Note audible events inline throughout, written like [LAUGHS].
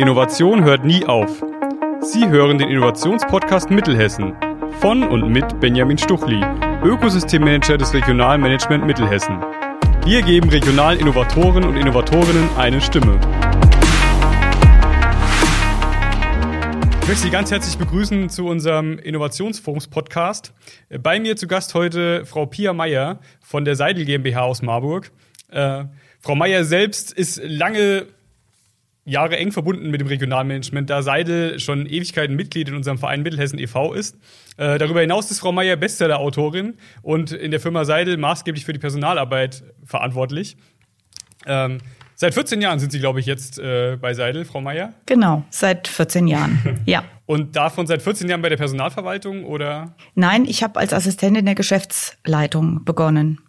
Innovation hört nie auf. Sie hören den Innovationspodcast Mittelhessen von und mit Benjamin Stuchli, Ökosystemmanager des Regionalmanagement Mittelhessen. Wir geben regionalen Innovatoren und Innovatorinnen eine Stimme. Ich möchte Sie ganz herzlich begrüßen zu unserem Innovationsforums-Podcast. Bei mir zu Gast heute Frau Pia Meyer von der Seidel GmbH aus Marburg. Äh, Frau Meyer selbst ist lange Jahre eng verbunden mit dem Regionalmanagement, da Seidel schon Ewigkeiten Mitglied in unserem Verein Mittelhessen e.V. ist. Äh, darüber hinaus ist Frau Meyer Bestseller-Autorin und in der Firma Seidel maßgeblich für die Personalarbeit verantwortlich. Ähm, seit 14 Jahren sind Sie, glaube ich, jetzt äh, bei Seidel, Frau Meyer? Genau, seit 14 Jahren, [LAUGHS] ja. Und davon seit 14 Jahren bei der Personalverwaltung oder? Nein, ich habe als Assistentin der Geschäftsleitung begonnen.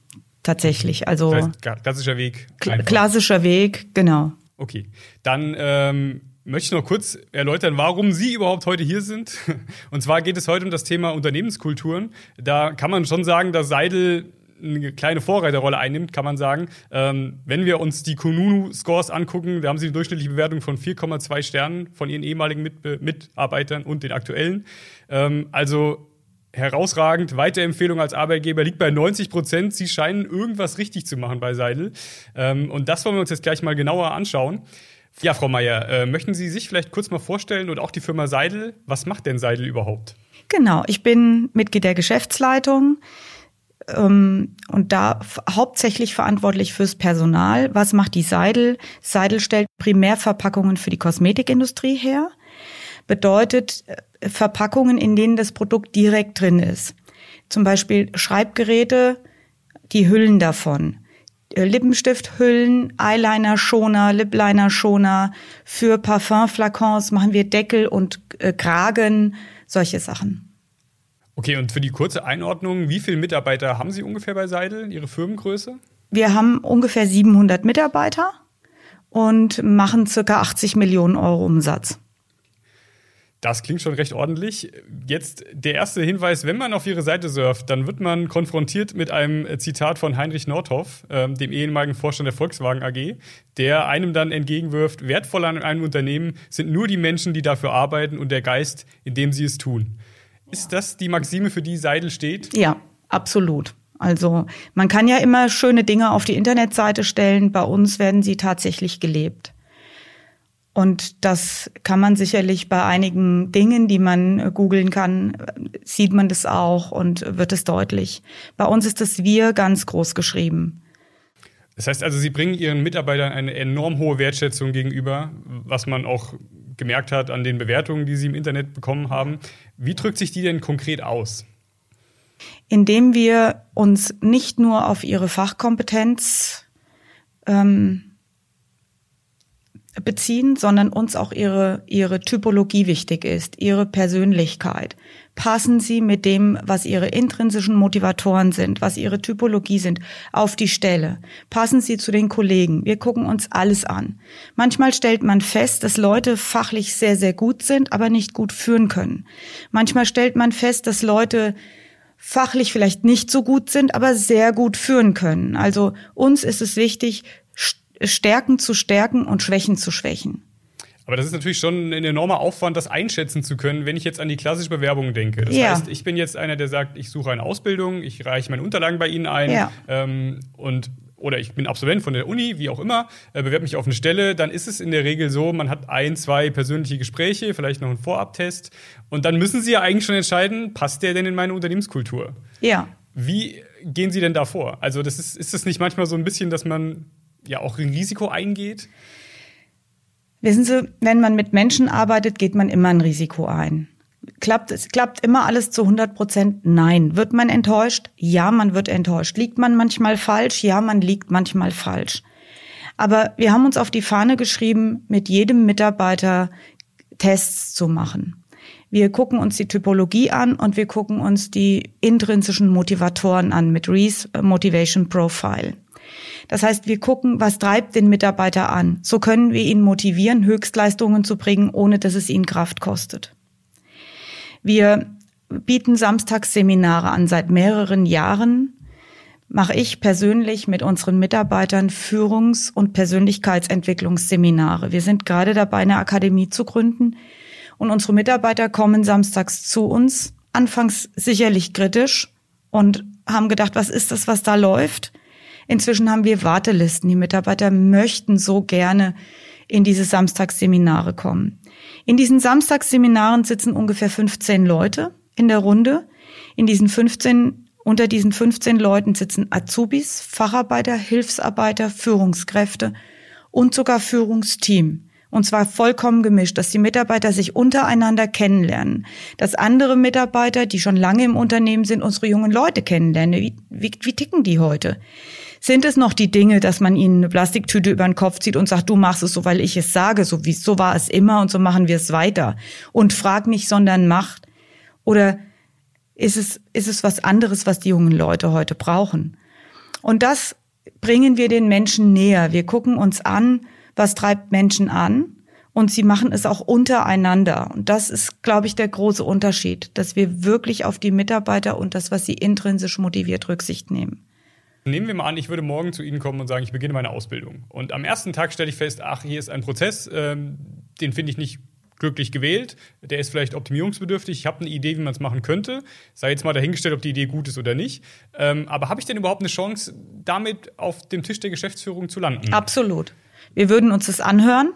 Tatsächlich. Also das heißt, klassischer Weg. Einfach. Klassischer Weg, genau. Okay, dann ähm, möchte ich noch kurz erläutern, warum Sie überhaupt heute hier sind. [LAUGHS] Und zwar geht es heute um das Thema Unternehmenskulturen. Da kann man schon sagen, dass Seidel eine kleine Vorreiterrolle einnimmt, kann man sagen. Ähm, wenn wir uns die Kununu-Scores angucken, da haben sie eine durchschnittliche Bewertung von 4,2 Sternen von ihren ehemaligen Mit Mitarbeitern und den aktuellen. Ähm, also herausragend. Weiterempfehlung als Arbeitgeber liegt bei 90 Prozent. Sie scheinen irgendwas richtig zu machen bei Seidel. Ähm, und das wollen wir uns jetzt gleich mal genauer anschauen. Ja, Frau Meier, äh, möchten Sie sich vielleicht kurz mal vorstellen und auch die Firma Seidel? Was macht denn Seidel überhaupt? Genau, ich bin Mitglied der Geschäftsleitung ähm, und da hauptsächlich verantwortlich fürs Personal. Was macht die Seidel? Seidel stellt Primärverpackungen für die Kosmetikindustrie her. Bedeutet, Verpackungen, in denen das Produkt direkt drin ist. Zum Beispiel Schreibgeräte, die Hüllen davon. Äh, Lippenstifthüllen, Eyeliner-Schoner, Lip-Liner-Schoner. Für Parfumflakons machen wir Deckel und äh, Kragen, solche Sachen. Okay, und für die kurze Einordnung, wie viele Mitarbeiter haben Sie ungefähr bei Seidel, Ihre Firmengröße? Wir haben ungefähr 700 Mitarbeiter und machen circa 80 Millionen Euro Umsatz. Das klingt schon recht ordentlich. Jetzt der erste Hinweis, wenn man auf Ihre Seite surft, dann wird man konfrontiert mit einem Zitat von Heinrich Nordhoff, äh, dem ehemaligen Vorstand der Volkswagen AG, der einem dann entgegenwirft, wertvoll an einem Unternehmen sind nur die Menschen, die dafür arbeiten und der Geist, in dem sie es tun. Ist das die Maxime, für die Seidel steht? Ja, absolut. Also man kann ja immer schöne Dinge auf die Internetseite stellen, bei uns werden sie tatsächlich gelebt. Und das kann man sicherlich bei einigen Dingen, die man äh, googeln kann, sieht man das auch und wird es deutlich. Bei uns ist das Wir ganz groß geschrieben. Das heißt also, Sie bringen Ihren Mitarbeitern eine enorm hohe Wertschätzung gegenüber, was man auch gemerkt hat an den Bewertungen, die Sie im Internet bekommen haben. Wie drückt sich die denn konkret aus? Indem wir uns nicht nur auf ihre Fachkompetenz ähm, beziehen, sondern uns auch ihre, ihre Typologie wichtig ist, ihre Persönlichkeit. Passen Sie mit dem, was Ihre intrinsischen Motivatoren sind, was Ihre Typologie sind, auf die Stelle. Passen Sie zu den Kollegen. Wir gucken uns alles an. Manchmal stellt man fest, dass Leute fachlich sehr, sehr gut sind, aber nicht gut führen können. Manchmal stellt man fest, dass Leute fachlich vielleicht nicht so gut sind, aber sehr gut führen können. Also uns ist es wichtig, Stärken zu stärken und Schwächen zu schwächen. Aber das ist natürlich schon ein enormer Aufwand, das einschätzen zu können, wenn ich jetzt an die klassische Bewerbung denke. Das ja. heißt, ich bin jetzt einer, der sagt, ich suche eine Ausbildung, ich reiche meine Unterlagen bei Ihnen ein ja. ähm, und oder ich bin Absolvent von der Uni, wie auch immer, äh, bewerbe mich auf eine Stelle, dann ist es in der Regel so, man hat ein, zwei persönliche Gespräche, vielleicht noch einen Vorabtest und dann müssen Sie ja eigentlich schon entscheiden, passt der denn in meine Unternehmenskultur? Ja. Wie gehen Sie denn da vor? Also das ist, ist das nicht manchmal so ein bisschen, dass man ja auch ein Risiko eingeht? Wissen Sie, wenn man mit Menschen arbeitet, geht man immer ein Risiko ein. Klappt es klappt immer alles zu 100 Prozent? Nein. Wird man enttäuscht? Ja, man wird enttäuscht. Liegt man manchmal falsch? Ja, man liegt manchmal falsch. Aber wir haben uns auf die Fahne geschrieben, mit jedem Mitarbeiter Tests zu machen. Wir gucken uns die Typologie an und wir gucken uns die intrinsischen Motivatoren an mit Reese Motivation Profile. Das heißt, wir gucken, was treibt den Mitarbeiter an. So können wir ihn motivieren, Höchstleistungen zu bringen, ohne dass es ihn Kraft kostet. Wir bieten Samstagsseminare an seit mehreren Jahren. mache ich persönlich mit unseren Mitarbeitern Führungs- und Persönlichkeitsentwicklungsseminare. Wir sind gerade dabei, eine Akademie zu gründen und unsere Mitarbeiter kommen samstags zu uns, anfangs sicherlich kritisch und haben gedacht, was ist das, was da läuft? Inzwischen haben wir Wartelisten. Die Mitarbeiter möchten so gerne in diese Samstagsseminare kommen. In diesen Samstagsseminaren sitzen ungefähr 15 Leute in der Runde. In diesen 15 unter diesen 15 Leuten sitzen Azubis, Facharbeiter, Hilfsarbeiter, Führungskräfte und sogar Führungsteam. Und zwar vollkommen gemischt, dass die Mitarbeiter sich untereinander kennenlernen, dass andere Mitarbeiter, die schon lange im Unternehmen sind, unsere jungen Leute kennenlernen. Wie, wie, wie ticken die heute? Sind es noch die Dinge, dass man ihnen eine Plastiktüte über den Kopf zieht und sagt, du machst es so, weil ich es sage, so wie so war es immer und so machen wir es weiter und frag nicht, sondern macht? Oder ist es, ist es was anderes, was die jungen Leute heute brauchen. Und das bringen wir den Menschen näher. Wir gucken uns an, was treibt Menschen an und sie machen es auch untereinander. Und das ist, glaube ich, der große Unterschied, dass wir wirklich auf die Mitarbeiter und das, was sie intrinsisch motiviert, Rücksicht nehmen. Nehmen wir mal an, ich würde morgen zu Ihnen kommen und sagen, ich beginne meine Ausbildung. Und am ersten Tag stelle ich fest, ach, hier ist ein Prozess, ähm, den finde ich nicht glücklich gewählt. Der ist vielleicht optimierungsbedürftig. Ich habe eine Idee, wie man es machen könnte. Sei jetzt mal dahingestellt, ob die Idee gut ist oder nicht. Ähm, aber habe ich denn überhaupt eine Chance, damit auf dem Tisch der Geschäftsführung zu landen? Absolut. Wir würden uns das anhören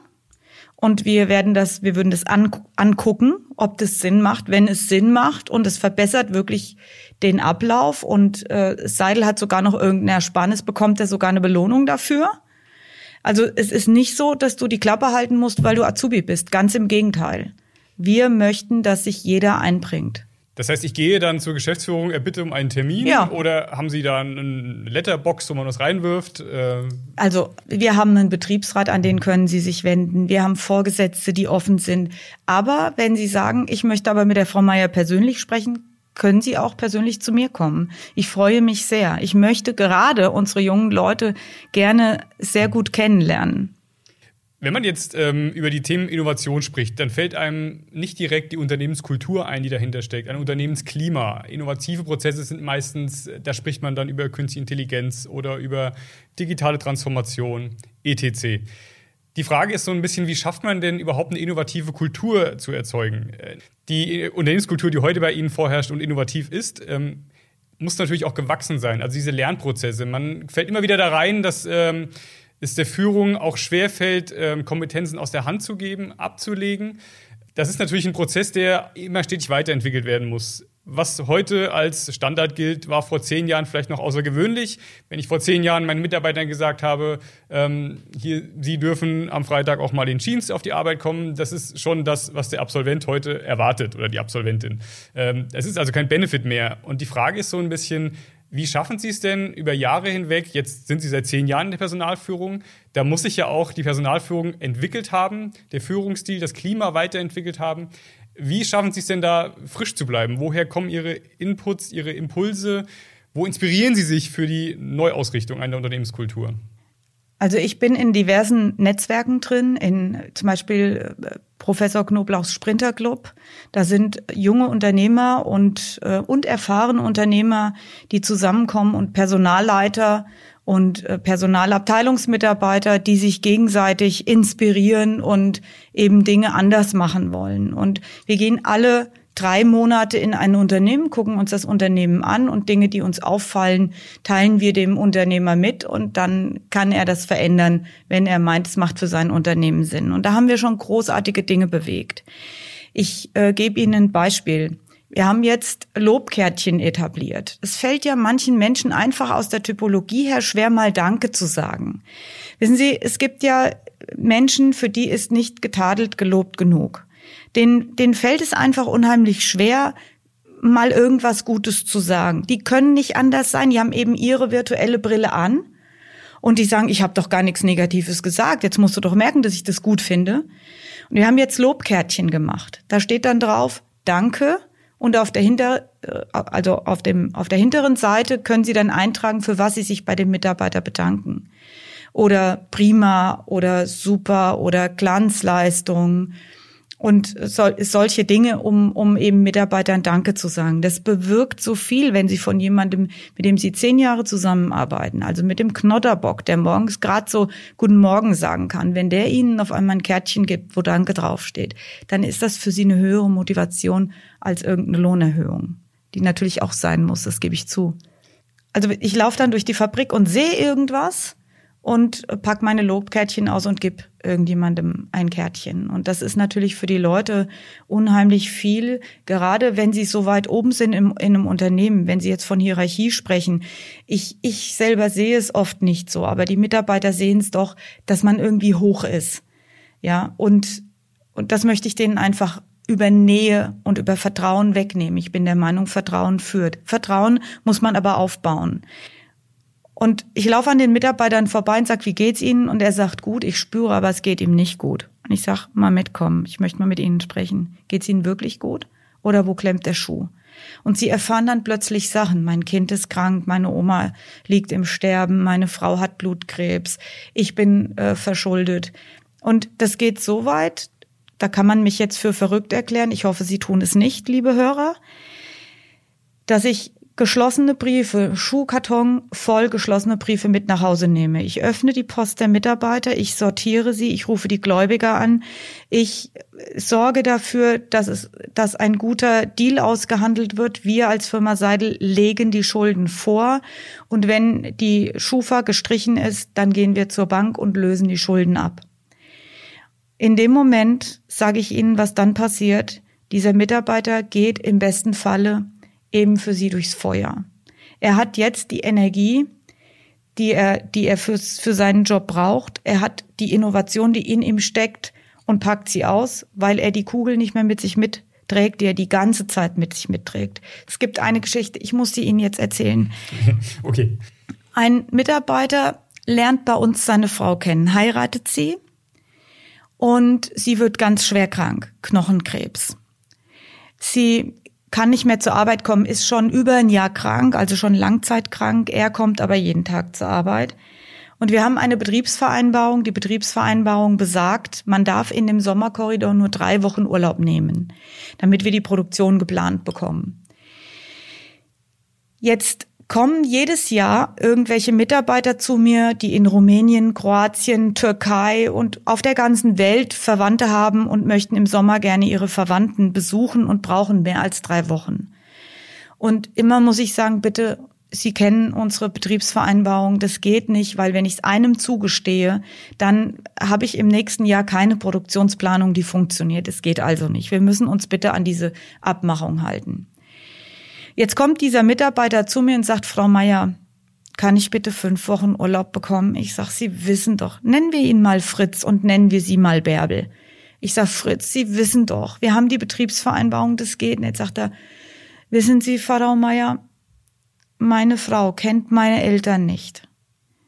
und wir werden das, wir würden das an, angucken, ob das Sinn macht. Wenn es Sinn macht und es verbessert wirklich den Ablauf und äh, Seidel hat sogar noch irgendeine Ersparnis, bekommt er sogar eine Belohnung dafür. Also es ist nicht so, dass du die Klappe halten musst, weil du Azubi bist. Ganz im Gegenteil. Wir möchten, dass sich jeder einbringt. Das heißt, ich gehe dann zur Geschäftsführung, erbitte um einen Termin ja. oder haben Sie da eine Letterbox, wo man was reinwirft? Äh also wir haben einen Betriebsrat, an den können Sie sich wenden. Wir haben Vorgesetzte, die offen sind. Aber wenn Sie sagen, ich möchte aber mit der Frau Meier persönlich sprechen, können Sie auch persönlich zu mir kommen. Ich freue mich sehr. Ich möchte gerade unsere jungen Leute gerne sehr gut kennenlernen. Wenn man jetzt ähm, über die Themen Innovation spricht, dann fällt einem nicht direkt die Unternehmenskultur ein, die dahinter steckt, ein Unternehmensklima. Innovative Prozesse sind meistens, da spricht man dann über künstliche Intelligenz oder über digitale Transformation, etc. Die Frage ist so ein bisschen, wie schafft man denn überhaupt eine innovative Kultur zu erzeugen? Die Unternehmenskultur, die heute bei Ihnen vorherrscht und innovativ ist, ähm, muss natürlich auch gewachsen sein. Also diese Lernprozesse. Man fällt immer wieder da rein, dass ähm, es der Führung auch schwerfällt, ähm, Kompetenzen aus der Hand zu geben, abzulegen. Das ist natürlich ein Prozess, der immer stetig weiterentwickelt werden muss was heute als Standard gilt, war vor zehn Jahren vielleicht noch außergewöhnlich. Wenn ich vor zehn Jahren meinen Mitarbeitern gesagt habe, ähm, hier, sie dürfen am Freitag auch mal in Jeans auf die Arbeit kommen, das ist schon das, was der Absolvent heute erwartet oder die Absolventin. Ähm, es ist also kein Benefit mehr. Und die Frage ist so ein bisschen, wie schaffen Sie es denn über Jahre hinweg? Jetzt sind Sie seit zehn Jahren in der Personalführung. Da muss sich ja auch die Personalführung entwickelt haben, der Führungsstil, das Klima weiterentwickelt haben. Wie schaffen Sie es denn da, frisch zu bleiben? Woher kommen Ihre Inputs, Ihre Impulse? Wo inspirieren Sie sich für die Neuausrichtung einer Unternehmenskultur? Also ich bin in diversen Netzwerken drin, in zum Beispiel äh, Professor Knoblauchs Sprinter Club. Da sind junge Unternehmer und, äh, und erfahrene Unternehmer, die zusammenkommen und Personalleiter und äh, Personalabteilungsmitarbeiter, die sich gegenseitig inspirieren und eben Dinge anders machen wollen. Und wir gehen alle drei Monate in ein Unternehmen, gucken uns das Unternehmen an und Dinge, die uns auffallen, teilen wir dem Unternehmer mit und dann kann er das verändern, wenn er meint, es macht für sein Unternehmen Sinn. Und da haben wir schon großartige Dinge bewegt. Ich äh, gebe Ihnen ein Beispiel. Wir haben jetzt Lobkärtchen etabliert. Es fällt ja manchen Menschen einfach aus der Typologie her schwer, mal Danke zu sagen. Wissen Sie, es gibt ja Menschen, für die ist nicht getadelt gelobt genug. Den, denen fällt es einfach unheimlich schwer, mal irgendwas Gutes zu sagen. Die können nicht anders sein. Die haben eben ihre virtuelle Brille an und die sagen, ich habe doch gar nichts Negatives gesagt. Jetzt musst du doch merken, dass ich das gut finde. Und wir haben jetzt Lobkärtchen gemacht. Da steht dann drauf, danke und auf der hinter äh, also auf dem auf der hinteren Seite können Sie dann eintragen, für was Sie sich bei dem Mitarbeiter bedanken. Oder prima oder super oder Glanzleistung und sol solche Dinge, um, um eben Mitarbeitern Danke zu sagen. Das bewirkt so viel, wenn sie von jemandem, mit dem sie zehn Jahre zusammenarbeiten, also mit dem Knodderbock, der morgens gerade so Guten Morgen sagen kann, wenn der ihnen auf einmal ein Kärtchen gibt, wo Danke draufsteht, dann ist das für sie eine höhere Motivation als irgendeine Lohnerhöhung, die natürlich auch sein muss, das gebe ich zu. Also ich laufe dann durch die Fabrik und sehe irgendwas und pack meine Lobkärtchen aus und gib irgendjemandem ein Kärtchen. Und das ist natürlich für die Leute unheimlich viel, gerade wenn sie so weit oben sind im, in einem Unternehmen, wenn sie jetzt von Hierarchie sprechen. Ich, ich selber sehe es oft nicht so, aber die Mitarbeiter sehen es doch, dass man irgendwie hoch ist. Ja, und, und das möchte ich denen einfach über Nähe und über Vertrauen wegnehmen. Ich bin der Meinung, Vertrauen führt. Vertrauen muss man aber aufbauen. Und ich laufe an den Mitarbeitern vorbei und sage, wie geht's Ihnen? Und er sagt, gut, ich spüre, aber es geht ihm nicht gut. Und ich sage, mal mitkommen, ich möchte mal mit Ihnen sprechen. Geht's Ihnen wirklich gut? Oder wo klemmt der Schuh? Und sie erfahren dann plötzlich Sachen. Mein Kind ist krank, meine Oma liegt im Sterben, meine Frau hat Blutkrebs, ich bin äh, verschuldet. Und das geht so weit, da kann man mich jetzt für verrückt erklären. Ich hoffe, Sie tun es nicht, liebe Hörer, dass ich geschlossene Briefe, Schuhkarton voll geschlossene Briefe mit nach Hause nehme. Ich öffne die Post der Mitarbeiter, ich sortiere sie, ich rufe die Gläubiger an, ich sorge dafür, dass es, dass ein guter Deal ausgehandelt wird. Wir als Firma Seidel legen die Schulden vor und wenn die Schufa gestrichen ist, dann gehen wir zur Bank und lösen die Schulden ab. In dem Moment sage ich Ihnen, was dann passiert. Dieser Mitarbeiter geht im besten Falle eben für sie durchs Feuer. Er hat jetzt die Energie, die er, die er für, für seinen Job braucht. Er hat die Innovation, die in ihm steckt und packt sie aus, weil er die Kugel nicht mehr mit sich mitträgt, die er die ganze Zeit mit sich mitträgt. Es gibt eine Geschichte, ich muss sie Ihnen jetzt erzählen. [LAUGHS] Okay. Ein Mitarbeiter lernt bei uns seine Frau kennen, heiratet sie und sie wird ganz schwer krank, Knochenkrebs. Sie kann nicht mehr zur Arbeit kommen, ist schon über ein Jahr krank, also schon langzeitkrank. Er kommt aber jeden Tag zur Arbeit. Und wir haben eine Betriebsvereinbarung. Die Betriebsvereinbarung besagt, man darf in dem Sommerkorridor nur drei Wochen Urlaub nehmen, damit wir die Produktion geplant bekommen. Jetzt kommen jedes Jahr irgendwelche Mitarbeiter zu mir, die in Rumänien, Kroatien, Türkei und auf der ganzen Welt Verwandte haben und möchten im Sommer gerne ihre Verwandten besuchen und brauchen mehr als drei Wochen. Und immer muss ich sagen, bitte, Sie kennen unsere Betriebsvereinbarung, das geht nicht, weil wenn ich es einem zugestehe, dann habe ich im nächsten Jahr keine Produktionsplanung, die funktioniert. Es geht also nicht. Wir müssen uns bitte an diese Abmachung halten. Jetzt kommt dieser Mitarbeiter zu mir und sagt, Frau Meier, kann ich bitte fünf Wochen Urlaub bekommen? Ich sag, Sie wissen doch, nennen wir ihn mal Fritz und nennen wir Sie mal Bärbel. Ich sag, Fritz, Sie wissen doch, wir haben die Betriebsvereinbarung, das geht nicht. Sagt er, wissen Sie, Frau Meier, meine Frau kennt meine Eltern nicht.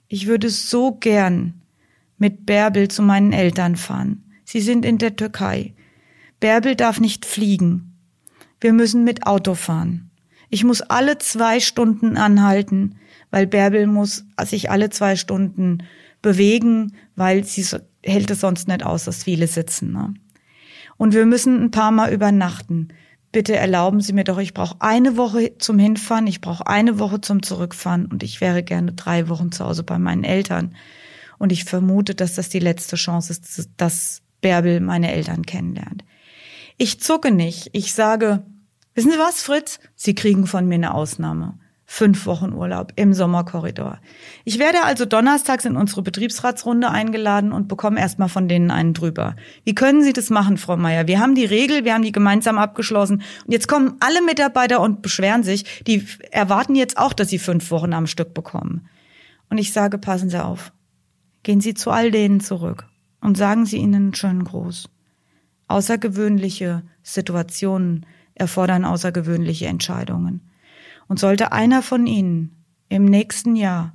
Ich würde so gern mit Bärbel zu meinen Eltern fahren. Sie sind in der Türkei. Bärbel darf nicht fliegen. Wir müssen mit Auto fahren. Ich muss alle zwei Stunden anhalten, weil Bärbel muss sich alle zwei Stunden bewegen, weil sie hält es sonst nicht aus, dass viele sitzen. Ne? Und wir müssen ein paar Mal übernachten. Bitte erlauben Sie mir doch, ich brauche eine Woche zum Hinfahren, ich brauche eine Woche zum Zurückfahren und ich wäre gerne drei Wochen zu Hause bei meinen Eltern. Und ich vermute, dass das die letzte Chance ist, dass Bärbel meine Eltern kennenlernt. Ich zucke nicht. Ich sage, Wissen Sie was, Fritz? Sie kriegen von mir eine Ausnahme. Fünf Wochen Urlaub im Sommerkorridor. Ich werde also donnerstags in unsere Betriebsratsrunde eingeladen und bekomme erstmal von denen einen drüber. Wie können Sie das machen, Frau Meier? Wir haben die Regel, wir haben die gemeinsam abgeschlossen und jetzt kommen alle Mitarbeiter und beschweren sich. Die erwarten jetzt auch, dass sie fünf Wochen am Stück bekommen. Und ich sage, passen Sie auf. Gehen Sie zu all denen zurück und sagen Sie ihnen einen schönen Gruß. Außergewöhnliche Situationen erfordern außergewöhnliche Entscheidungen. Und sollte einer von Ihnen im nächsten Jahr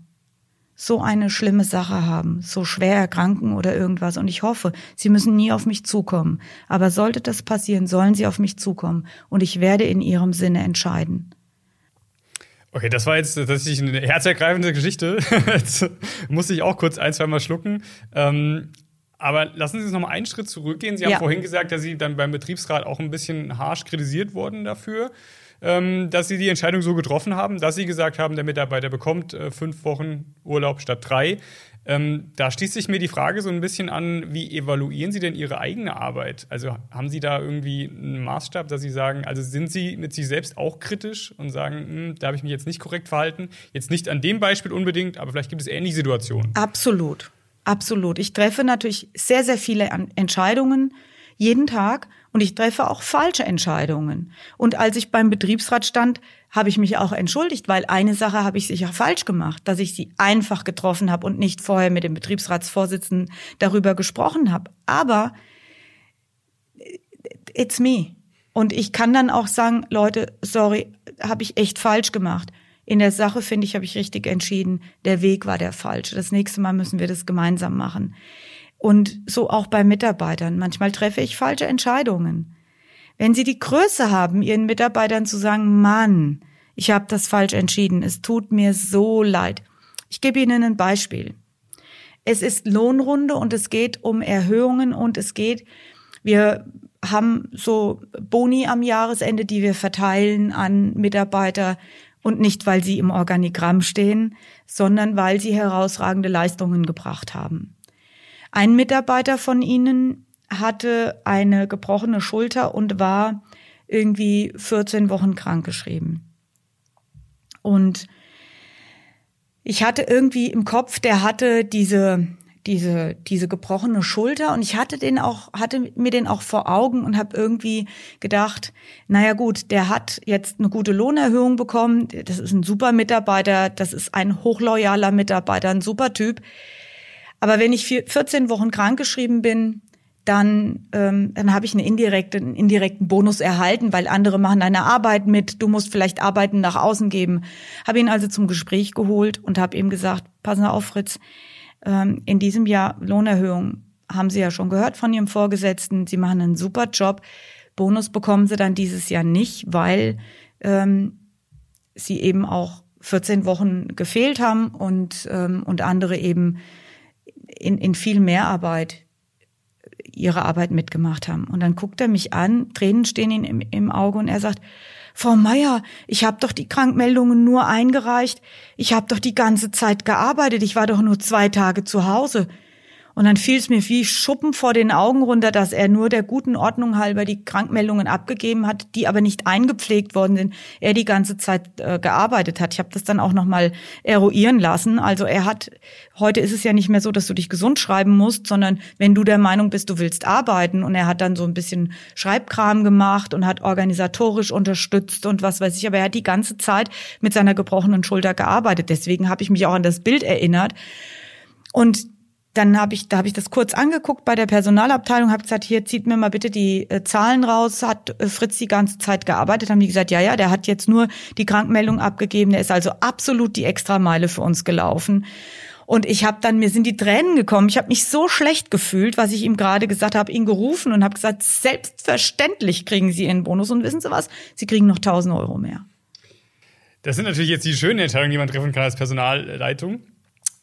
so eine schlimme Sache haben, so schwer erkranken oder irgendwas. Und ich hoffe, Sie müssen nie auf mich zukommen. Aber sollte das passieren, sollen Sie auf mich zukommen. Und ich werde in Ihrem Sinne entscheiden. Okay, das war jetzt tatsächlich eine herzergreifende Geschichte. [LAUGHS] jetzt musste ich auch kurz ein, zwei Mal schlucken. Ähm, Aber lassen Sie uns noch mal einen Schritt zurückgehen. Sie haben Ja. vorhin gesagt, dass Sie dann beim Betriebsrat auch ein bisschen harsch kritisiert wurden dafür, ähm, dass Sie die Entscheidung so getroffen haben, dass Sie gesagt haben, der Mitarbeiter bekommt äh, fünf Wochen Urlaub statt drei. Ähm, da schließt sich mir die Frage so ein bisschen an, wie evaluieren Sie denn Ihre eigene Arbeit? Also haben Sie da irgendwie einen Maßstab, dass Sie sagen, also sind Sie mit sich selbst auch kritisch und sagen, hm, da habe ich mich jetzt nicht korrekt verhalten? Jetzt nicht an dem Beispiel unbedingt, aber vielleicht gibt es ähnliche Situationen. Absolut, absolut. Ich treffe natürlich sehr, sehr viele Entscheidungen jeden Tag und ich treffe auch falsche Entscheidungen. Und als ich beim Betriebsrat stand, habe ich mich auch entschuldigt, weil eine Sache habe ich sicher falsch gemacht, dass ich sie einfach getroffen habe und nicht vorher mit dem Betriebsratsvorsitzenden darüber gesprochen habe. Aber it's me. Und ich kann dann auch sagen, Leute, sorry, habe ich echt falsch gemacht. In der Sache, finde ich, habe ich richtig entschieden. Der Weg war der falsche. Das nächste Mal müssen wir das gemeinsam machen. Und so auch bei Mitarbeitern. Manchmal treffe ich falsche Entscheidungen. Wenn Sie die Größe haben, Ihren Mitarbeitern zu sagen, Mann, ich habe das falsch entschieden, es tut mir so leid. Ich gebe Ihnen ein Beispiel. Es ist Lohnrunde und es geht um Erhöhungen und es geht, wir haben so Boni am Jahresende, die wir verteilen an Mitarbeiter und nicht, weil sie im Organigramm stehen, sondern weil sie herausragende Leistungen gebracht haben. Ein Mitarbeiter von Ihnen hatte eine gebrochene Schulter und war irgendwie 14 Wochen krankgeschrieben. Und ich hatte irgendwie im Kopf, der hatte diese diese diese gebrochene Schulter und ich hatte den auch hatte mir den auch vor Augen und habe irgendwie gedacht, naja gut, der hat jetzt eine gute Lohnerhöhung bekommen, das ist ein super Mitarbeiter, das ist ein hochloyaler Mitarbeiter, ein super Typ. Aber wenn ich vier- 14 Wochen krankgeschrieben bin, dann, ähm, dann habe ich eine indirekte, einen indirekten Bonus erhalten, weil andere machen deine Arbeit mit, du musst vielleicht Arbeiten nach außen geben. Habe ihn also zum Gespräch geholt und habe ihm gesagt, passen Sie auf, Fritz, ähm, in diesem Jahr Lohnerhöhung haben Sie ja schon gehört von Ihrem Vorgesetzten, Sie machen einen super Job. Bonus bekommen Sie dann dieses Jahr nicht, weil ähm, Sie eben auch 14 Wochen gefehlt haben und, ähm, und andere eben in, in viel mehr Arbeit ihre Arbeit mitgemacht haben. Und dann guckt er mich an, Tränen stehen ihm im, im Auge und er sagt, Frau Meier, ich habe doch die Krankmeldungen nur eingereicht. Ich habe doch die ganze Zeit gearbeitet. Ich war doch nur zwei Tage zu Hause. Und dann fiel es mir wie Schuppen vor den Augen runter, dass er nur der guten Ordnung halber die Krankmeldungen abgegeben hat, die aber nicht eingepflegt worden sind. Er die ganze Zeit äh, gearbeitet hat. Ich habe das dann auch noch mal eruieren lassen. Also er hat heute ist es ja nicht mehr so, dass du dich gesund schreiben musst, sondern wenn du der Meinung bist, du willst arbeiten und er hat dann so ein bisschen Schreibkram gemacht und hat organisatorisch unterstützt und was weiß ich, aber er hat die ganze Zeit mit seiner gebrochenen Schulter gearbeitet. Deswegen habe ich mich auch an das Bild erinnert. Und dann habe ich, da habe ich das kurz angeguckt bei der Personalabteilung, habe gesagt, hier zieht mir mal bitte die äh, Zahlen raus. Hat äh, Fritz die ganze Zeit gearbeitet? Haben die gesagt, ja, ja, der hat jetzt nur die Krankmeldung abgegeben. Der ist also absolut die Extrameile für uns gelaufen. Und ich habe dann, mir sind die Tränen gekommen. Ich habe mich so schlecht gefühlt, was ich ihm gerade gesagt habe, ihn gerufen und habe gesagt, selbstverständlich kriegen Sie Ihren Bonus. Und wissen Sie was? Sie kriegen noch 1000 Euro mehr. Das sind natürlich jetzt die schönen Entscheidungen, die man treffen kann als Personalleitung.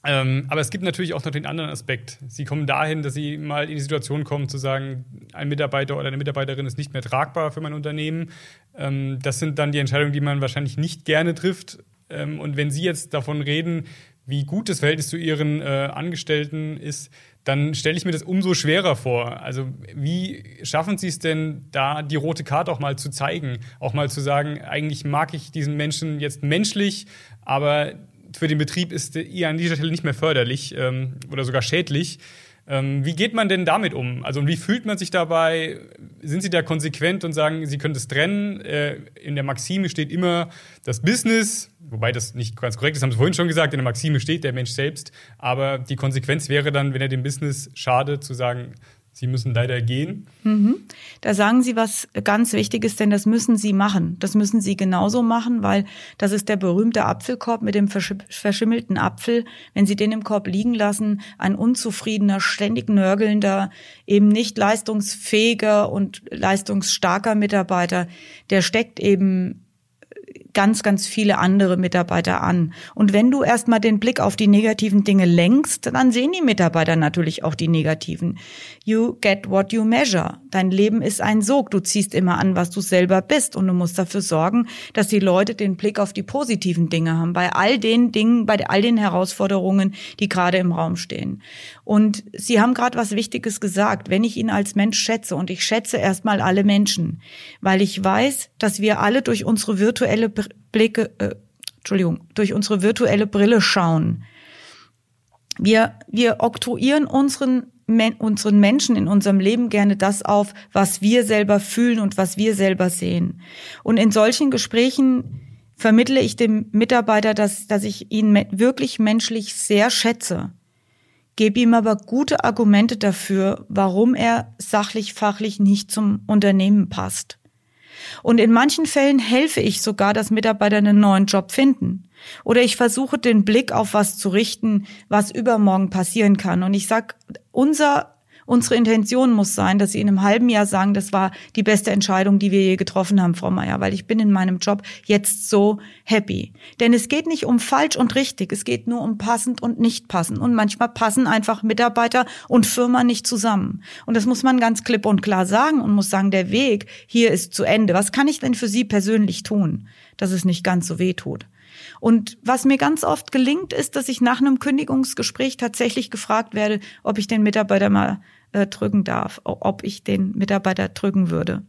Ähm, aber es gibt natürlich auch noch den anderen Aspekt. Sie kommen dahin, dass Sie mal in die Situation kommen, zu sagen, ein Mitarbeiter oder eine Mitarbeiterin ist nicht mehr tragbar für mein Unternehmen. Ähm, das sind dann die Entscheidungen, die man wahrscheinlich nicht gerne trifft. Ähm, und wenn Sie jetzt davon reden, wie gut das Verhältnis zu Ihren äh, Angestellten ist, dann stelle ich mir das umso schwerer vor. Also wie schaffen Sie es denn, da die rote Karte auch mal zu zeigen? Auch mal zu sagen, eigentlich mag ich diesen Menschen jetzt menschlich, aber für den Betrieb ist ihr an dieser Stelle nicht mehr förderlich ähm, oder sogar schädlich. Ähm, wie geht man denn damit um? Also und wie fühlt man sich dabei? Sind Sie da konsequent und sagen, Sie können das trennen? Äh, in der Maxime steht immer das Business, wobei das nicht ganz korrekt ist, haben Sie vorhin schon gesagt, in der Maxime steht der Mensch selbst. Aber die Konsequenz wäre dann, wenn er dem Business schadet, zu sagen, Sie müssen leider gehen. Mhm. Da sagen Sie was ganz Wichtiges, denn das müssen Sie machen. Das müssen Sie genauso machen, weil das ist der berühmte Apfelkorb mit dem versch verschimmelten Apfel. Wenn Sie den im Korb liegen lassen, ein unzufriedener, ständig nörgelnder, eben nicht leistungsfähiger und leistungsstarker Mitarbeiter, der steckt eben ganz, ganz viele andere Mitarbeiter an. Und wenn du erstmal den Blick auf die negativen Dinge lenkst, dann sehen die Mitarbeiter natürlich auch die negativen. You get what you measure. Dein Leben ist ein Sog. Du ziehst immer an, was du selber bist. Und du musst dafür sorgen, dass die Leute den Blick auf die positiven Dinge haben. Bei all den Dingen, bei all den Herausforderungen, die gerade im Raum stehen. Und Sie haben gerade was Wichtiges gesagt. Wenn ich ihn als Mensch schätze, und ich schätze erstmal alle Menschen, weil ich weiß, dass wir alle durch unsere virtuelle Blicke, äh, Entschuldigung, durch unsere virtuelle Brille schauen. Wir, wir oktroyieren unseren, unseren Menschen in unserem Leben gerne das auf, was wir selber fühlen und was wir selber sehen. Und in solchen Gesprächen vermittle ich dem Mitarbeiter, dass, dass ich ihn wirklich menschlich sehr schätze, gebe ihm aber gute Argumente dafür, warum er sachlich, fachlich nicht zum Unternehmen passt. Und in manchen Fällen helfe ich sogar, dass Mitarbeiter einen neuen Job finden. Oder ich versuche den Blick auf was zu richten, was übermorgen passieren kann. Und ich sag, unser Unsere Intention muss sein, dass Sie in einem halben Jahr sagen, das war die beste Entscheidung, die wir je getroffen haben, Frau Meier, weil ich bin in meinem Job jetzt so happy. Denn es geht nicht um falsch und richtig, es geht nur um passend und nicht passend. Und manchmal passen einfach Mitarbeiter und Firma nicht zusammen. Und das muss man ganz klipp und klar sagen und muss sagen, der Weg hier ist zu Ende. Was kann ich denn für Sie persönlich tun, dass es nicht ganz so weh tut? Und was mir ganz oft gelingt, ist, dass ich nach einem Kündigungsgespräch tatsächlich gefragt werde, ob ich den Mitarbeiter mal äh, drücken darf, ob ich den Mitarbeiter drücken würde.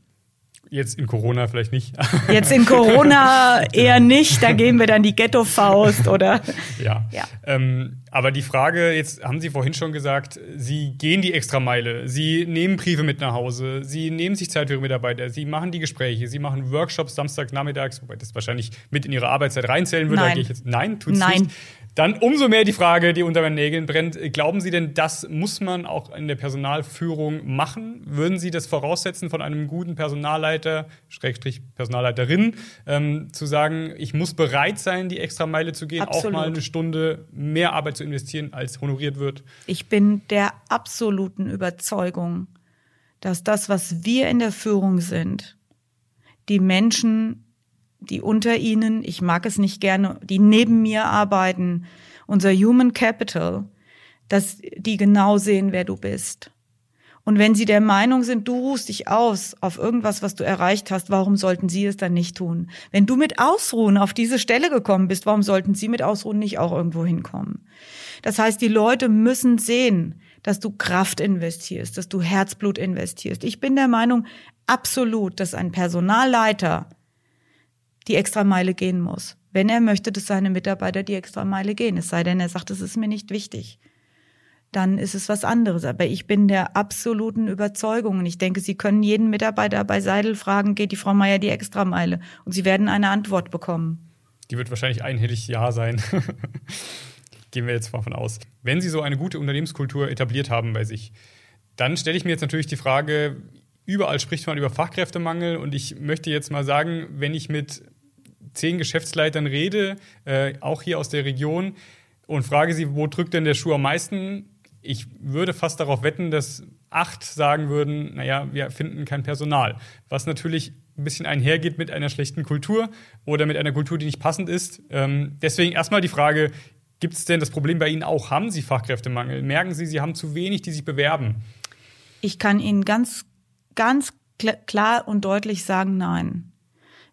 Jetzt in Corona vielleicht nicht. [LAUGHS] Jetzt in Corona [LAUGHS] eher genau. nicht. Da gehen wir dann die Ghetto-Faust oder. Ja. ja. Ähm, aber die Frage, jetzt haben Sie vorhin schon gesagt, Sie gehen die Extrameile. Sie nehmen Briefe mit nach Hause. Sie nehmen sich Zeit für Ihre Mitarbeiter. Sie machen die Gespräche. Sie machen Workshops Samstagnachmittags, wobei das wahrscheinlich mit in Ihre Arbeitszeit reinzählen würde. Nein. Da ich jetzt, nein, tut's Nein. nicht. Dann umso mehr die Frage, die unter meinen Nägeln brennt. Glauben Sie denn, das muss man auch in der Personalführung machen? Würden Sie das voraussetzen von einem guten Personalleiter, Schrägstrich Personalleiterin, ähm, zu sagen, ich muss bereit sein, die extra Meile zu gehen, Absolut. auch mal eine Stunde mehr Arbeit zu investieren, als honoriert wird? Ich bin der absoluten Überzeugung, dass das, was wir in der Führung sind, die Menschen die unter ihnen, ich mag es nicht gerne, die neben mir arbeiten, unser Human Capital, dass die genau sehen, wer du bist. Und wenn sie der Meinung sind, du ruhst dich aus auf irgendwas, was du erreicht hast, warum sollten sie es dann nicht tun? Wenn du mit Ausruhen auf diese Stelle gekommen bist, warum sollten sie mit Ausruhen nicht auch irgendwo hinkommen? Das heißt, die Leute müssen sehen, dass du Kraft investierst, dass du Herzblut investierst. Ich bin der Meinung absolut, dass ein Personalleiter die Extrameile gehen muss. Wenn er möchte, dass seine Mitarbeiter die Extrameile gehen, es sei denn, er sagt, es ist mir nicht wichtig, dann ist es was anderes. Aber ich bin der absoluten Überzeugung und ich denke, Sie können jeden Mitarbeiter bei Seidel fragen, geht die Frau Meier die Extrameile? Und Sie werden eine Antwort bekommen. Die wird wahrscheinlich einhellig Ja sein. [LAUGHS] Gehen wir jetzt mal von aus. Wenn Sie so eine gute Unternehmenskultur etabliert haben bei sich, dann stelle ich mir jetzt natürlich die Frage, überall spricht man über Fachkräftemangel und ich möchte jetzt mal sagen, wenn ich mit zehn Geschäftsleitern rede, äh, auch hier aus der Region, und frage sie, wo drückt denn der Schuh am meisten? Ich würde fast darauf wetten, dass acht sagen würden, naja, wir finden kein Personal. Was natürlich ein bisschen einhergeht mit einer schlechten Kultur oder mit einer Kultur, die nicht passend ist. Ähm, deswegen erstmal die Frage, gibt es denn das Problem bei Ihnen auch? Haben Sie Fachkräftemangel? Merken Sie, Sie haben zu wenig, die sich bewerben? Ich kann Ihnen ganz, ganz klar und deutlich sagen, nein.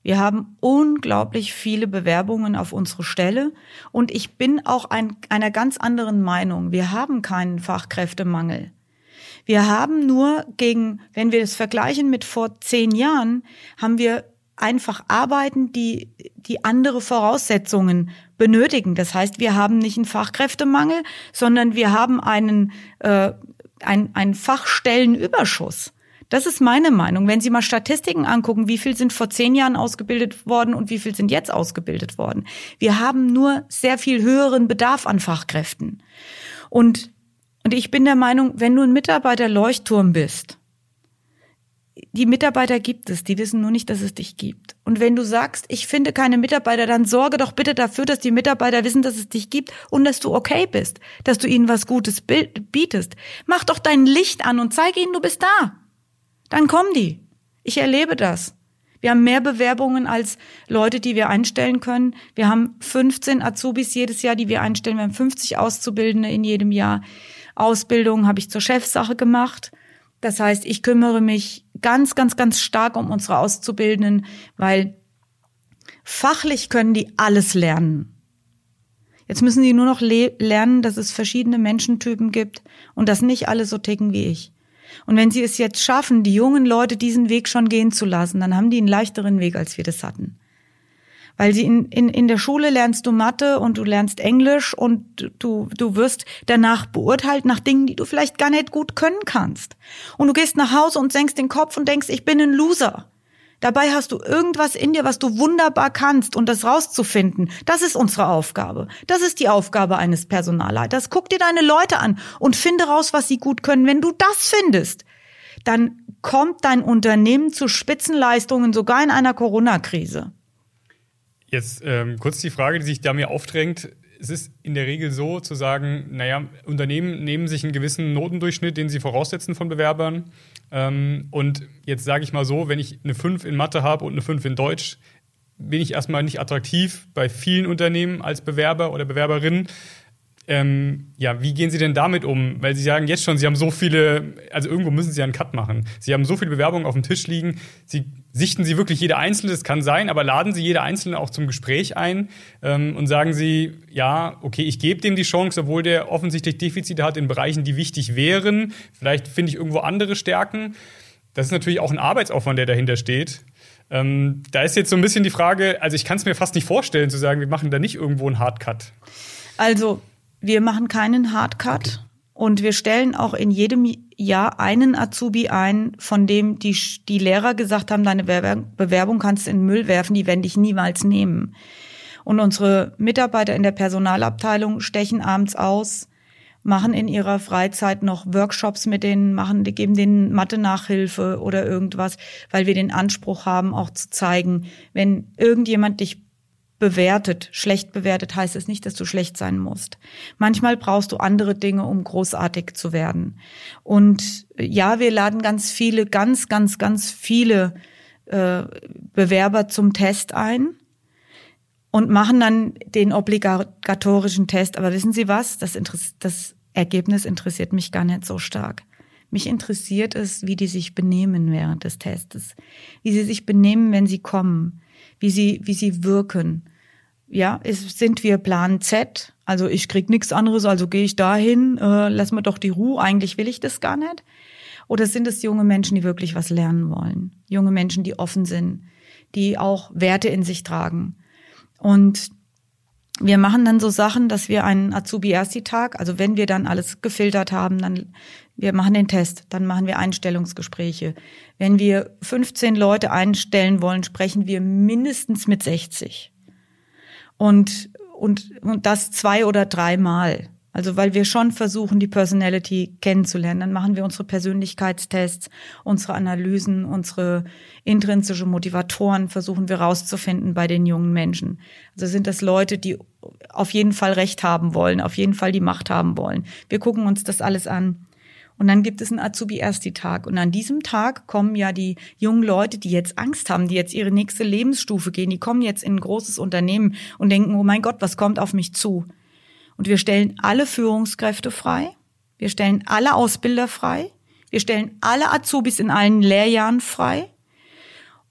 Wir haben unglaublich viele Bewerbungen auf unsere Stelle und ich bin auch ein, einer ganz anderen Meinung. Wir haben keinen Fachkräftemangel. Wir haben nur gegen, wenn wir es vergleichen mit vor zehn Jahren, haben wir einfach Arbeiten, die, die andere Voraussetzungen benötigen. Das heißt, wir haben nicht einen Fachkräftemangel, sondern wir haben einen, äh, ein, einen Fachstellenüberschuss. Das ist meine Meinung. Wenn Sie mal Statistiken angucken, wie viel sind vor zehn Jahren ausgebildet worden und wie viel sind jetzt ausgebildet worden. Wir haben nur sehr viel höheren Bedarf an Fachkräften. Und, und ich bin der Meinung, wenn du ein Mitarbeiter Leuchtturm bist, die Mitarbeiter gibt es, die wissen nur nicht, dass es dich gibt. Und wenn du sagst, ich finde keine Mitarbeiter, dann sorge doch bitte dafür, dass die Mitarbeiter wissen, dass es dich gibt und dass du okay bist, dass du ihnen was Gutes bietest. Mach doch dein Licht an und zeige ihnen, du bist da. Dann kommen die. Ich erlebe das. Wir haben mehr Bewerbungen als Leute, die wir einstellen können. Wir haben 15 Azubis jedes Jahr, die wir einstellen. Wir haben 50 Auszubildende in jedem Jahr. Ausbildung habe ich zur Chefsache gemacht. Das heißt, ich kümmere mich ganz, ganz, ganz stark um unsere Auszubildenden, weil fachlich können die alles lernen. Jetzt müssen die nur noch lernen, dass es verschiedene Menschentypen gibt und dass nicht alle so ticken wie ich. Und wenn sie es jetzt schaffen, die jungen Leute diesen Weg schon gehen zu lassen, dann haben die einen leichteren Weg, als wir das hatten. Weil sie in, in, in der Schule lernst du Mathe und du lernst Englisch und du, du wirst danach beurteilt nach Dingen, die du vielleicht gar nicht gut können kannst. Und du gehst nach Hause und senkst den Kopf und denkst, ich bin ein Loser. Dabei hast du irgendwas in dir, was du wunderbar kannst und das rauszufinden. Das ist unsere Aufgabe. Das ist die Aufgabe eines Personalleiters. Guck dir deine Leute an und finde raus, was sie gut können. Wenn du das findest, dann kommt dein Unternehmen zu Spitzenleistungen, sogar in einer Corona-Krise. Jetzt ähm, kurz die Frage, die sich da mir aufdrängt. Es ist in der Regel so zu sagen, naja, Unternehmen nehmen sich einen gewissen Notendurchschnitt, den sie voraussetzen von Bewerbern. Ähm, und jetzt sage ich mal so, wenn ich eine 5 in Mathe habe und eine 5 in Deutsch, bin ich erstmal nicht attraktiv bei vielen Unternehmen als Bewerber oder Bewerberin. Ähm, ja, wie gehen Sie denn damit um? Weil Sie sagen jetzt schon, Sie haben so viele, also irgendwo müssen Sie einen Cut machen. Sie haben so viele Bewerbungen auf dem Tisch liegen. Sie sichten Sie wirklich jede einzelne, das kann sein, aber laden Sie jede einzelne auch zum Gespräch ein ähm, und sagen Sie, ja, okay, ich gebe dem die Chance, obwohl der offensichtlich Defizite hat in Bereichen, die wichtig wären. Vielleicht finde ich irgendwo andere Stärken. Das ist natürlich auch ein Arbeitsaufwand, der dahinter steht. Ähm, da ist jetzt so ein bisschen die Frage, also ich kann es mir fast nicht vorstellen, zu sagen, wir machen da nicht irgendwo einen Hardcut. Also wir machen keinen Hardcut okay. und wir stellen auch in jedem Jahr einen Azubi ein, von dem die, die Lehrer gesagt haben, deine Bewerbung kannst du in den Müll werfen, die werden dich niemals nehmen. Und unsere Mitarbeiter in der Personalabteilung stechen abends aus, machen in ihrer Freizeit noch Workshops mit denen, machen, geben denen Mathe-Nachhilfe oder irgendwas, weil wir den Anspruch haben, auch zu zeigen, wenn irgendjemand dich bewertet, schlecht bewertet, heißt es nicht, dass du schlecht sein musst. Manchmal brauchst du andere Dinge, um großartig zu werden. Und ja, wir laden ganz viele, ganz, ganz, ganz viele äh, Bewerber zum Test ein und machen dann den obligatorischen Test. Aber wissen Sie was? Das, das Ergebnis interessiert mich gar nicht so stark. Mich interessiert es, wie die sich benehmen während des Testes, wie sie sich benehmen, wenn sie kommen wie sie, wie sie wirken. Ja, ist, sind wir Plan Z? Also ich krieg nichts anderes, also gehe ich dahin, äh, lass mir doch die Ruhe, eigentlich will ich das gar nicht. Oder sind es junge Menschen, die wirklich was lernen wollen? Junge Menschen, die offen sind, die auch Werte in sich tragen. Und wir machen dann so Sachen, dass wir einen Azubi-Ersti-Tag, also wenn wir dann alles gefiltert haben, dann wir machen den Test, dann machen wir Einstellungsgespräche. Wenn wir 15 Leute einstellen wollen, sprechen wir mindestens mit 60. Und, und, und das zwei oder dreimal. Also weil wir schon versuchen, die Personality kennenzulernen. Dann machen wir unsere Persönlichkeitstests, unsere Analysen, unsere intrinsische Motivatoren versuchen wir rauszufinden bei den jungen Menschen. Also sind das Leute, die auf jeden Fall Recht haben wollen, auf jeden Fall die Macht haben wollen. Wir gucken uns das alles an. Und dann gibt es einen Azubi-Ersti-Tag. Und an diesem Tag kommen ja die jungen Leute, die jetzt Angst haben, die jetzt ihre nächste Lebensstufe gehen, die kommen jetzt in ein großes Unternehmen und denken, oh mein Gott, was kommt auf mich zu? Und wir stellen alle Führungskräfte frei. Wir stellen alle Ausbilder frei. Wir stellen alle Azubis in allen Lehrjahren frei.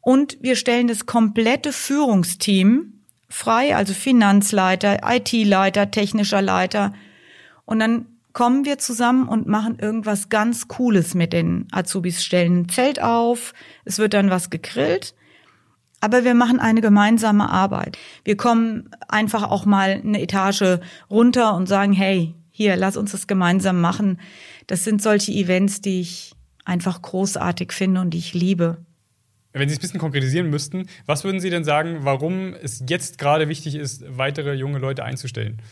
Und wir stellen das komplette Führungsteam frei, also Finanzleiter, IT-Leiter, technischer Leiter. Und dann kommen wir zusammen und machen irgendwas ganz Cooles mit den Azubis, stellen ein Zelt auf, es wird dann was gegrillt aber wir machen eine gemeinsame Arbeit. Wir kommen einfach auch mal eine Etage runter und sagen, hey, hier, lass uns das gemeinsam machen. Das sind solche Events, die ich einfach großartig finde und die ich liebe. Wenn Sie es ein bisschen konkretisieren müssten, was würden Sie denn sagen, warum es jetzt gerade wichtig ist, weitere junge Leute einzustellen?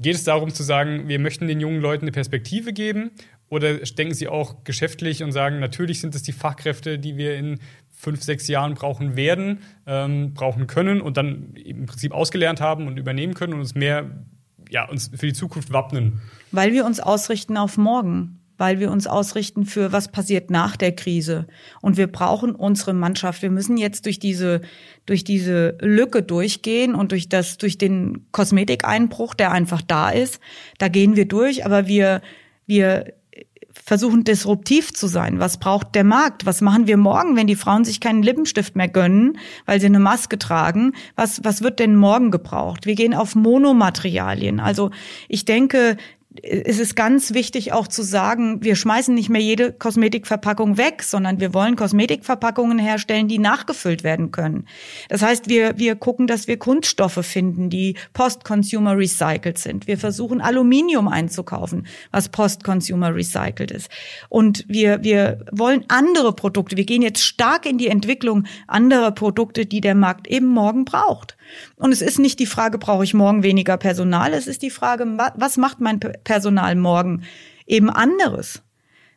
Geht es darum zu sagen, wir möchten den jungen Leuten eine Perspektive geben? Oder denken Sie auch geschäftlich und sagen, natürlich sind es die Fachkräfte, die wir in fünf, sechs Jahren brauchen werden, ähm, brauchen können und dann im Prinzip ausgelernt haben und übernehmen können und uns mehr, ja, uns für die Zukunft wappnen. Weil wir uns ausrichten auf morgen. Weil wir uns ausrichten für was passiert nach der Krise. Und wir brauchen unsere Mannschaft. Wir müssen jetzt durch diese, durch diese Lücke durchgehen und durch das, durch den Kosmetikeinbruch, der einfach da ist. Da gehen wir durch, aber wir, wir versuchen disruptiv zu sein. Was braucht der Markt? Was machen wir morgen, wenn die Frauen sich keinen Lippenstift mehr gönnen, weil sie eine Maske tragen? Was, was wird denn morgen gebraucht? Wir gehen auf Monomaterialien. Also ich denke, es ist ganz wichtig auch zu sagen, wir schmeißen nicht mehr jede Kosmetikverpackung weg, sondern wir wollen Kosmetikverpackungen herstellen, die nachgefüllt werden können. Das heißt, wir, wir gucken, dass wir Kunststoffe finden, die post-consumer recycelt sind. Wir versuchen Aluminium einzukaufen, was post-consumer recycelt ist. Und wir, wir wollen andere Produkte. Wir gehen jetzt stark in die Entwicklung anderer Produkte, die der Markt eben morgen braucht. Und es ist nicht die Frage, brauche ich morgen weniger Personal? Es ist die Frage, was macht mein Personal morgen? Eben anderes.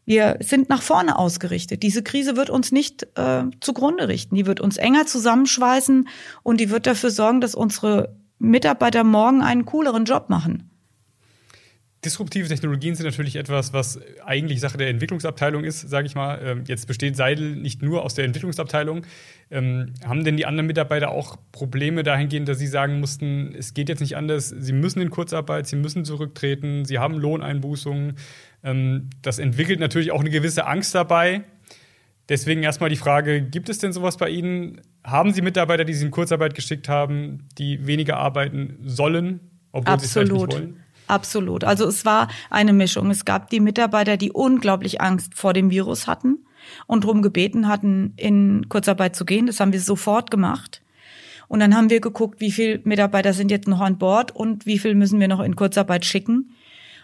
Wir sind nach vorne ausgerichtet. Diese Krise wird uns nicht äh, zugrunde richten. Die wird uns enger zusammenschweißen und die wird dafür sorgen, dass unsere Mitarbeiter morgen einen cooleren Job machen. Disruptive Technologien sind natürlich etwas, was eigentlich Sache der Entwicklungsabteilung ist, sage ich mal. Ähm, jetzt besteht Seidel nicht nur aus der Entwicklungsabteilung. Ähm, haben denn die anderen Mitarbeiter auch Probleme dahingehend, dass sie sagen mussten, es geht jetzt nicht anders, sie müssen in Kurzarbeit, sie müssen zurücktreten, sie haben Lohneinbußungen. Ähm, das entwickelt natürlich auch eine gewisse Angst dabei. Deswegen erstmal die Frage, gibt es denn sowas bei Ihnen? Haben Sie Mitarbeiter, die Sie in Kurzarbeit geschickt haben, die weniger arbeiten sollen, obwohl Absolut. sie es vielleicht nicht wollen? Absolut. Also es war eine Mischung. Es gab die Mitarbeiter, die unglaublich Angst vor dem Virus hatten und darum gebeten hatten, in Kurzarbeit zu gehen. Das haben wir sofort gemacht. Und dann haben wir geguckt, wie viele Mitarbeiter sind jetzt noch an Bord und wie viel müssen wir noch in Kurzarbeit schicken.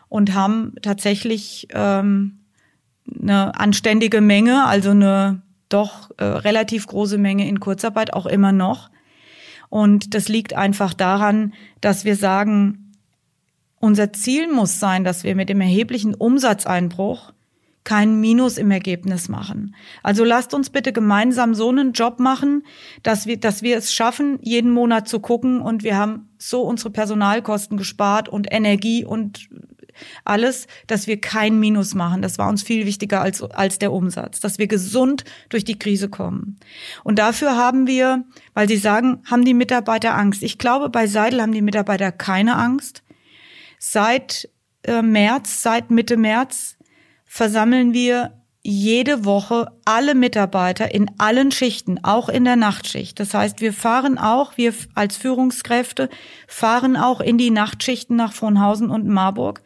Und haben tatsächlich ähm, eine anständige Menge, also eine doch äh, relativ große Menge in Kurzarbeit, auch immer noch. Und das liegt einfach daran, dass wir sagen, unser Ziel muss sein, dass wir mit dem erheblichen Umsatzeinbruch kein Minus im Ergebnis machen. Also lasst uns bitte gemeinsam so einen Job machen, dass wir, dass wir es schaffen, jeden Monat zu gucken und wir haben so unsere Personalkosten gespart und Energie und alles, dass wir kein Minus machen. Das war uns viel wichtiger als, als der Umsatz, dass wir gesund durch die Krise kommen. Und dafür haben wir, weil Sie sagen, haben die Mitarbeiter Angst. Ich glaube, bei Seidel haben die Mitarbeiter keine Angst. Seit äh, März, seit Mitte März versammeln wir jede Woche alle Mitarbeiter in allen Schichten, auch in der Nachtschicht. Das heißt, wir fahren auch, wir als Führungskräfte fahren auch in die Nachtschichten nach Frohnhausen und Marburg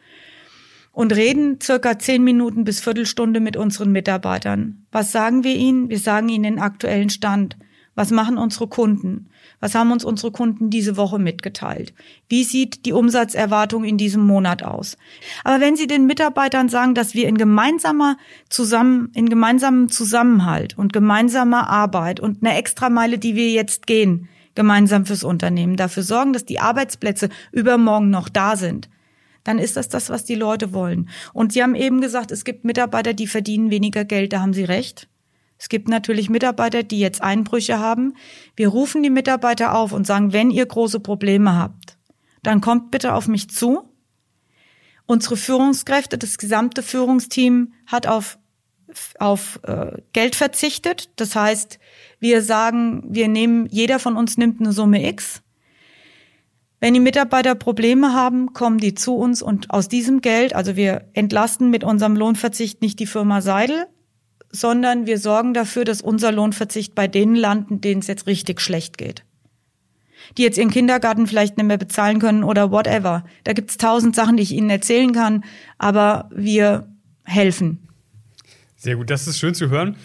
und reden circa zehn Minuten bis Viertelstunde mit unseren Mitarbeitern. Was sagen wir ihnen? Wir sagen ihnen den aktuellen Stand. Was machen unsere Kunden? Was haben uns unsere Kunden diese Woche mitgeteilt? Wie sieht die Umsatzerwartung in diesem Monat aus? Aber wenn Sie den Mitarbeitern sagen, dass wir in gemeinsamer zusammen, in gemeinsamem Zusammenhalt und gemeinsamer Arbeit und eine Extrameile, die wir jetzt gehen, gemeinsam fürs Unternehmen, dafür sorgen, dass die Arbeitsplätze übermorgen noch da sind, dann ist das das, was die Leute wollen. Und Sie haben eben gesagt, es gibt Mitarbeiter, die verdienen weniger Geld, da haben Sie recht. Es gibt natürlich Mitarbeiter, die jetzt Einbrüche haben. Wir rufen die Mitarbeiter auf und sagen, wenn ihr große Probleme habt, dann kommt bitte auf mich zu. Unsere Führungskräfte, das gesamte Führungsteam hat auf, auf äh, Geld verzichtet. Das heißt, wir sagen, wir nehmen, jeder von uns nimmt eine Summe X. Wenn die Mitarbeiter Probleme haben, kommen die zu uns und aus diesem Geld, also wir entlasten mit unserem Lohnverzicht nicht die Firma Seidel, sondern wir sorgen dafür, dass unser Lohnverzicht bei denen landen, denen es jetzt richtig schlecht geht. Die jetzt ihren Kindergarten vielleicht nicht mehr bezahlen können oder whatever. Da gibt's tausend Sachen, die ich Ihnen erzählen kann, aber wir helfen. Sehr gut, das ist schön zu hören.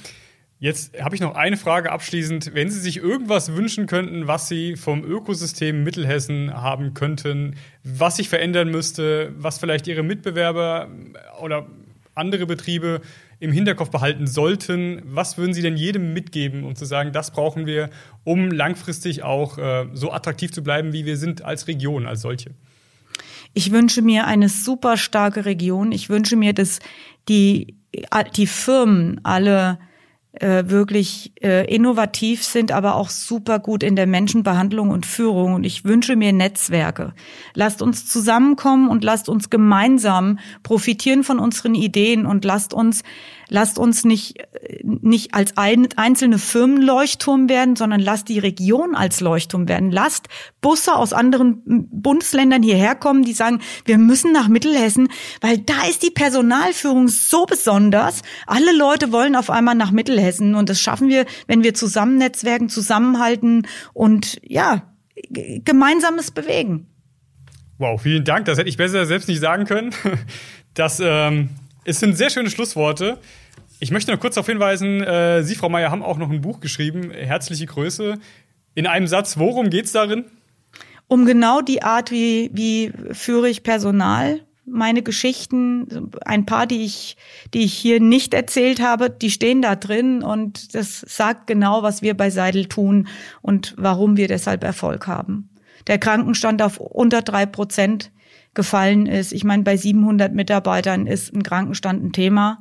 Jetzt habe ich noch eine Frage abschließend. Wenn Sie sich irgendwas wünschen könnten, was Sie vom Ökosystem Mittelhessen haben könnten, was sich verändern müsste, was vielleicht Ihre Mitbewerber oder andere Betriebe im Hinterkopf behalten sollten? Was würden Sie denn jedem mitgeben, um zu sagen, das brauchen wir, um langfristig auch äh, so attraktiv zu bleiben, wie wir sind als Region, als solche? Ich wünsche mir eine super starke Region. Ich wünsche mir, dass die, die Firmen alle äh, wirklich äh, innovativ sind, aber auch super gut in der Menschenbehandlung und Führung. Und ich wünsche mir Netzwerke. Lasst uns zusammenkommen und lasst uns gemeinsam profitieren von unseren Ideen und lasst uns lasst uns nicht, nicht als ein, einzelne Firmen Leuchtturm werden, sondern lasst die Region als Leuchtturm werden. Lasst Busse aus anderen Bundesländern hierher kommen, die sagen, wir müssen nach Mittelhessen, weil da ist die Personalführung so besonders. Alle Leute wollen auf einmal nach Mittelhessen und das schaffen wir, wenn wir zusammen netzwerken, zusammenhalten und ja, gemeinsames bewegen. Wow, vielen Dank. Das hätte ich besser selbst nicht sagen können. [LAUGHS] Das ähm, es sind sehr schöne Schlussworte. Ich möchte noch kurz darauf hinweisen, äh, Sie, Frau Meier, haben auch noch ein Buch geschrieben, Herzliche Größe. In einem Satz, worum geht es darin? Um genau die Art, wie, wie führe ich Personal. Meine Geschichten, ein paar, die ich, die ich hier nicht erzählt habe, die stehen da drin und das sagt genau, was wir bei Seidel tun und warum wir deshalb Erfolg haben. Der Krankenstand auf unter drei Prozent gefallen ist. Ich meine, bei 700 Mitarbeitern ist ein Krankenstand ein Thema,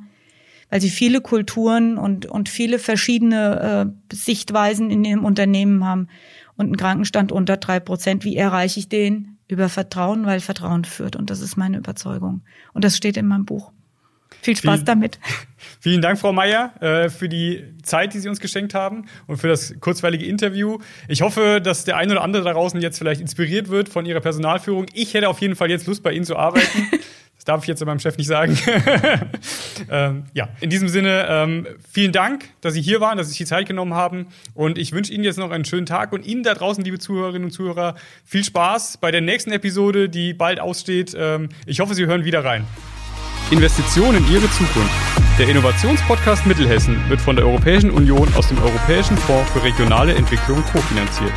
weil sie viele Kulturen und, und viele verschiedene äh, Sichtweisen in dem Unternehmen haben. Und ein Krankenstand unter drei Prozent, wie erreiche ich den? Über Vertrauen, weil Vertrauen führt. Und das ist meine Überzeugung. Und das steht in meinem Buch. Viel Spaß vielen, damit. [LAUGHS] Vielen Dank, Frau Meier, äh, für die Zeit, die Sie uns geschenkt haben und für das kurzweilige Interview. Ich hoffe, dass der ein oder andere da draußen jetzt vielleicht inspiriert wird von Ihrer Personalführung. Ich hätte auf jeden Fall jetzt Lust, bei Ihnen zu arbeiten. [LAUGHS] das darf ich jetzt meinem Chef nicht sagen. [LAUGHS] ähm, ja, in diesem Sinne, ähm, vielen Dank, dass Sie hier waren, dass Sie sich die Zeit genommen haben. Und ich wünsche Ihnen jetzt noch einen schönen Tag und Ihnen da draußen, liebe Zuhörerinnen und Zuhörer, viel Spaß bei der nächsten Episode, die bald aussteht. Ähm, ich hoffe, Sie hören wieder rein. Investitionen in Ihre Zukunft. Der Innovationspodcast Mittelhessen wird von der Europäischen Union aus dem Europäischen Fonds für regionale Entwicklung kofinanziert.